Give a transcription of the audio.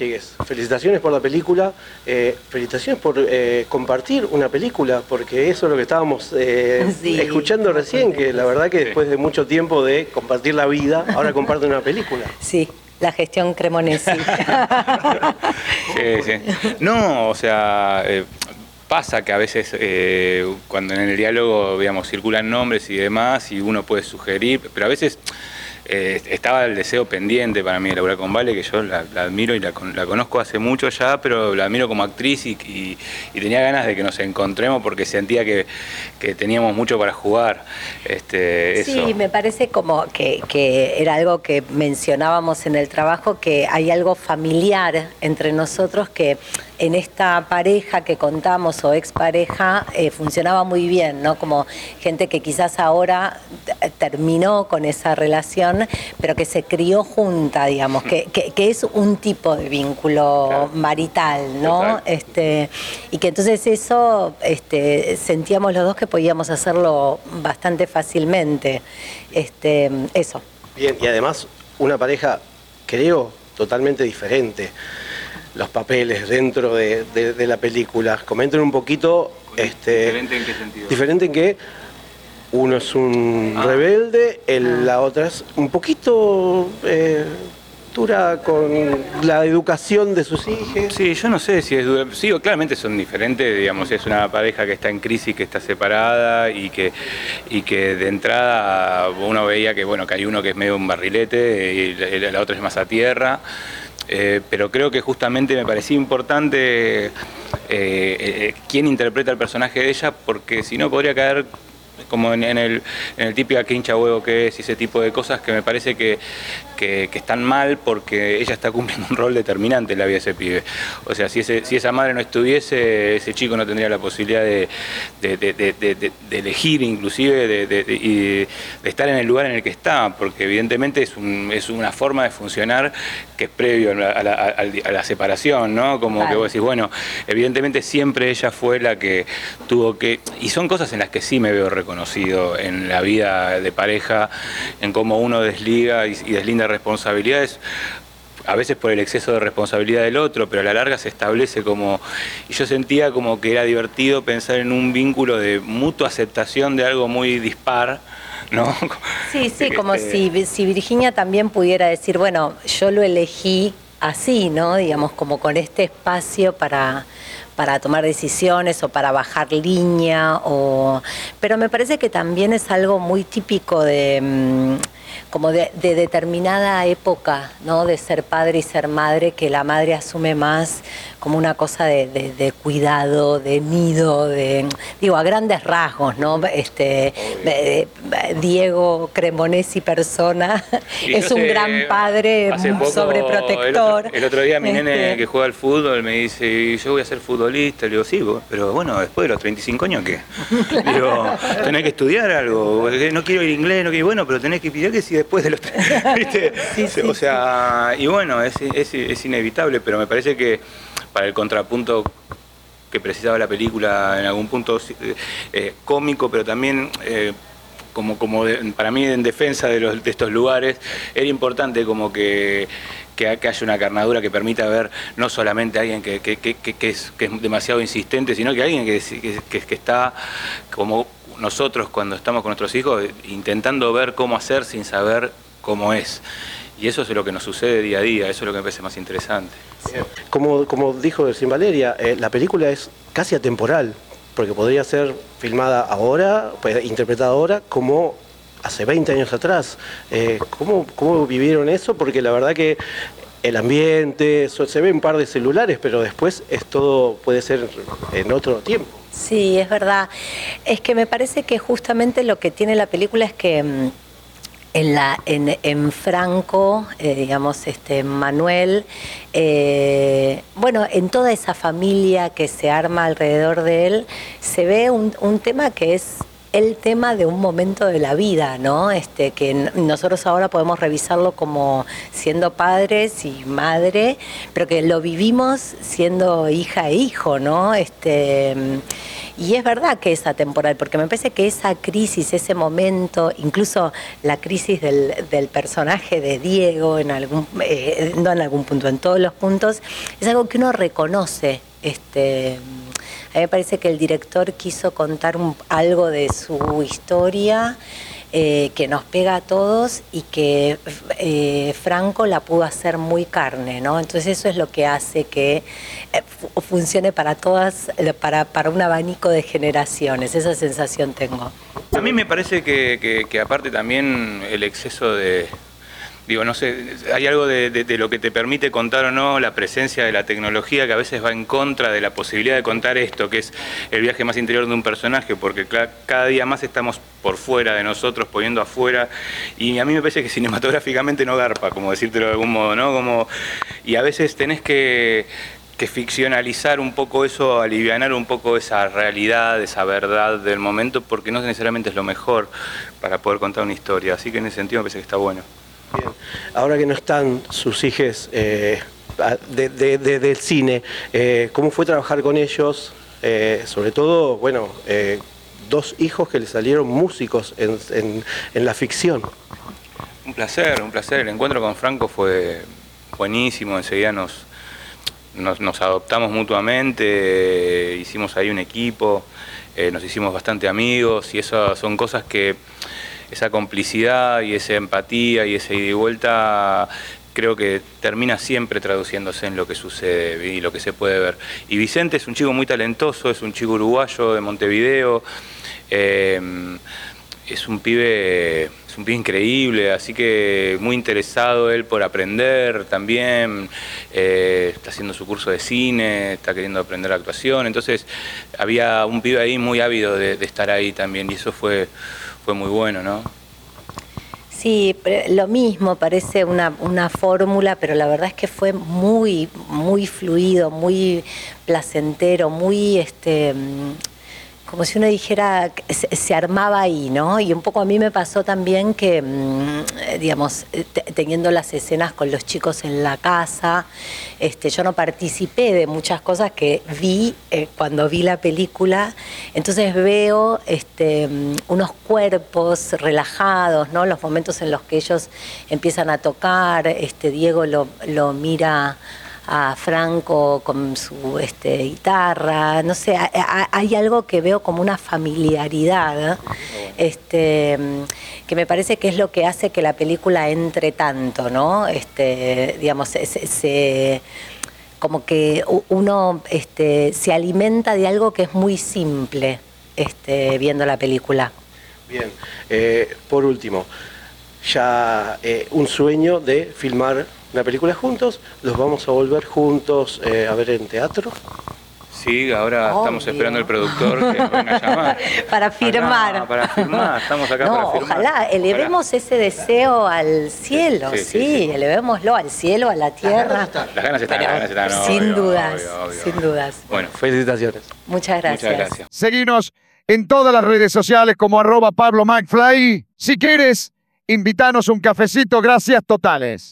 Chigues, felicitaciones por la película, eh, felicitaciones por eh, compartir una película, porque eso es lo que estábamos eh, Sí. escuchando recién, que la verdad que después de mucho tiempo de compartir la vida, ahora comparten una película. Sí, la gestión Cremonesi. Sí, sí. No, o sea, eh, pasa que a veces eh, cuando en el diálogo, digamos, circulan nombres y demás, y uno puede sugerir, pero a veces eh, estaba el deseo pendiente para mí de laburar con Vale, que yo la, la admiro y la, con- la conozco hace mucho ya, pero la admiro como actriz y, y- y tenía ganas de que nos encontremos porque sentía que, que teníamos mucho para jugar. Este, eso. Sí, me parece como que, que era algo que mencionábamos en el trabajo, que hay algo familiar entre nosotros que en esta pareja que contamos o expareja eh, funcionaba muy bien, ¿no? Como gente que quizás ahora t- terminó con esa relación, pero que se crió junta, digamos, que, que- que es un tipo de vínculo Claro. marital, ¿no? Total. Este, y que entonces eso este, sentíamos los dos que podíamos hacerlo bastante fácilmente. Este, eso. Bien, y además una pareja, creo, totalmente diferente. Los papeles dentro de, de- de la película. Comenten un poquito. Este, ¿Diferente en qué sentido? Diferente en que uno es un Ah. rebelde, el- la otra es un poquito eh, dura con la educación de sus hijos. Sí, yo no sé si es dura. Sí, claramente son diferentes, digamos, es una pareja que está en crisis, que está separada y que, y que de entrada uno veía que, bueno, que hay uno que es medio un barrilete y la, la otra es más a tierra. Eh, pero creo que justamente me parecía importante eh, eh, quién interpreta el personaje de ella, porque si no podría caer como en, en el, en el típico que hincha huevo que es y ese tipo de cosas que me parece que, que- que están mal porque ella está cumpliendo un rol determinante en la vida de ese pibe. O sea, si, ese- si esa madre no estuviese, ese chico no tendría la posibilidad de, de- elegir inclusive de, estar en el lugar en el que está, porque evidentemente es, un- es una forma de funcionar que es previo a la, a la- al- a la separación, ¿no? Como que vos decís, bueno, evidentemente siempre ella fue la que tuvo que, y son cosas en las que sí me veo reconocido en la vida de pareja, en cómo uno desliga y, y deslinda responsabilidades, a veces por el exceso de responsabilidad del otro, pero a la larga se establece como, y yo sentía como que era divertido pensar en un vínculo de mutua aceptación de algo muy dispar, ¿no? Sí, sí, como Este, si, si Virginia también pudiera decir, bueno, yo lo elegí así, ¿no? Digamos, como con este espacio para, para tomar decisiones o para bajar línea, o... pero me parece que también es algo muy típico de... mm, como de, de determinada época, ¿no? De ser padre y ser madre, que la madre asume más como una cosa de, de- de cuidado, de nido, de digo a grandes rasgos, ¿no? Este eh, Diego Cremonesi persona es un sé, gran padre, sobreprotector. El otro, el otro día mi nene Este, que juega al fútbol me dice, yo voy a ser futbolista. Le digo, sí, vos, pero bueno, después de los 35 años, ¿qué? Digo, tenés que estudiar algo. No quiero ir inglés, no quiero, bueno, pero tenés que pedir si después de los... ¿viste? Sí, sí, o sea, y bueno, es, es- es inevitable, pero me parece que para el contrapunto que precisaba la película en algún punto eh, eh, cómico, pero también eh, como, como de- para mí en defensa de, los, de estos lugares, era importante como que, que, que haya una carnadura que permita ver no solamente a alguien que, que- es, es demasiado insistente, sino que alguien que, que- que- que está como nosotros cuando estamos con nuestros hijos, intentando ver cómo hacer sin saber cómo es. Y eso es lo que nos sucede día a día, eso es lo que me parece más interesante. Como, como dijo Sin Valeria, eh, la película es casi atemporal, porque podría ser filmada ahora, pues, interpretada ahora, como hace 20 años atrás. Eh, ¿cómo, ¿Cómo vivieron eso? Porque la verdad que el ambiente, se ve un par de celulares, pero después es todo, puede ser en otro tiempo. Sí, es verdad. Es que me parece que justamente lo que tiene la película es que mm, en, la, en, Franco, eh, digamos, este, Manuel, eh, bueno, en toda esa familia que se arma alrededor de él, se ve un, un tema que es el tema de un momento de la vida, ¿no? Este, que nosotros ahora podemos revisarlo como siendo padres y madre, pero que lo vivimos siendo hija e hijo, ¿no? Este, y es verdad que es atemporal, porque me parece que esa crisis, ese momento, incluso la crisis del, personaje de Diego, en algún, eh, no en algún punto, en todos los puntos, es algo que uno reconoce. Este, a mí me parece que el director quiso contar algo de su historia eh, que nos pega a todos y que eh, Franco la pudo hacer muy carne, ¿no? Entonces eso es lo que hace que eh, funcione para todas, para, para un abanico de generaciones, esa sensación tengo. A mí me parece que aparte también el exceso de, digo, no sé, hay algo de, lo que te permite contar o no la presencia de la tecnología que a veces va en contra de la posibilidad de contar esto, que es el viaje más interior de un personaje, porque cada día más estamos por fuera de nosotros, poniendo afuera, y a mí me parece que cinematográficamente no garpa, como decírtelo de algún modo, ¿no? Como, y a veces tenés que, que ficcionalizar un poco eso, alivianar un poco esa realidad, esa verdad del momento, porque no necesariamente es lo mejor para poder contar una historia. Así que en ese sentido me parece que está bueno. Bien. Ahora que no están sus hijos eh, del cine, eh, ¿cómo fue trabajar con ellos? Eh, sobre todo, bueno, dos hijos que le salieron músicos en, la ficción. Un placer, un placer. El encuentro con Franco fue buenísimo, enseguida nos, nos, adoptamos mutuamente, hicimos ahí un equipo, nos hicimos bastante amigos y esas son cosas que esa complicidad y esa empatía y esa ida y vuelta creo que termina siempre traduciéndose en lo que sucede y lo que se puede ver. Y Vicente es un chico muy talentoso, es un chico uruguayo de Montevideo, eh, es un pibe es un pibe increíble, así que muy interesado él por aprender también, eh, está haciendo su curso de cine, está queriendo aprender actuación, entonces había un pibe ahí muy ávido de estar ahí también y eso fue fue muy bueno, ¿no? Sí, lo mismo, parece una, una fórmula, pero la verdad es que fue muy, muy fluido, muy placentero, muy este como si uno dijera, se, armaba ahí, ¿no? Y un poco a mí me pasó también que, mm, digamos, teniendo las escenas con los chicos en la casa, este, yo no participé de muchas cosas que vi eh, cuando vi la película, entonces veo este, mm, unos cuerpos relajados, ¿no? Los momentos en los que ellos empiezan a tocar, este, Diego lo, lo mira a Franco con su este, guitarra, no sé, hay algo que veo como una familiaridad, este, que me parece que es lo que hace que la película entre tanto, ¿no? Este, digamos, se, como que uno este, se alimenta de algo que es muy simple este, viendo la película. Bien, eh, por último, ya eh, un sueño de filmar una película juntos, los vamos a volver juntos eh, a ver en teatro. Sí, ahora estamos esperando al productor que nos venga a llamar. para firmar. para firmar, estamos acá para firmar. Ojalá, elevemos ese deseo al cielo, sí, elevémoslo al cielo, a la tierra. Las ganas están, las ganas están. sin dudas, sin dudas. Bueno, felicitaciones. Muchas gracias. Muchas gracias. Seguinos en todas las redes sociales como arroba Pablo McFly. Si quieres, invítanos un cafecito, gracias totales.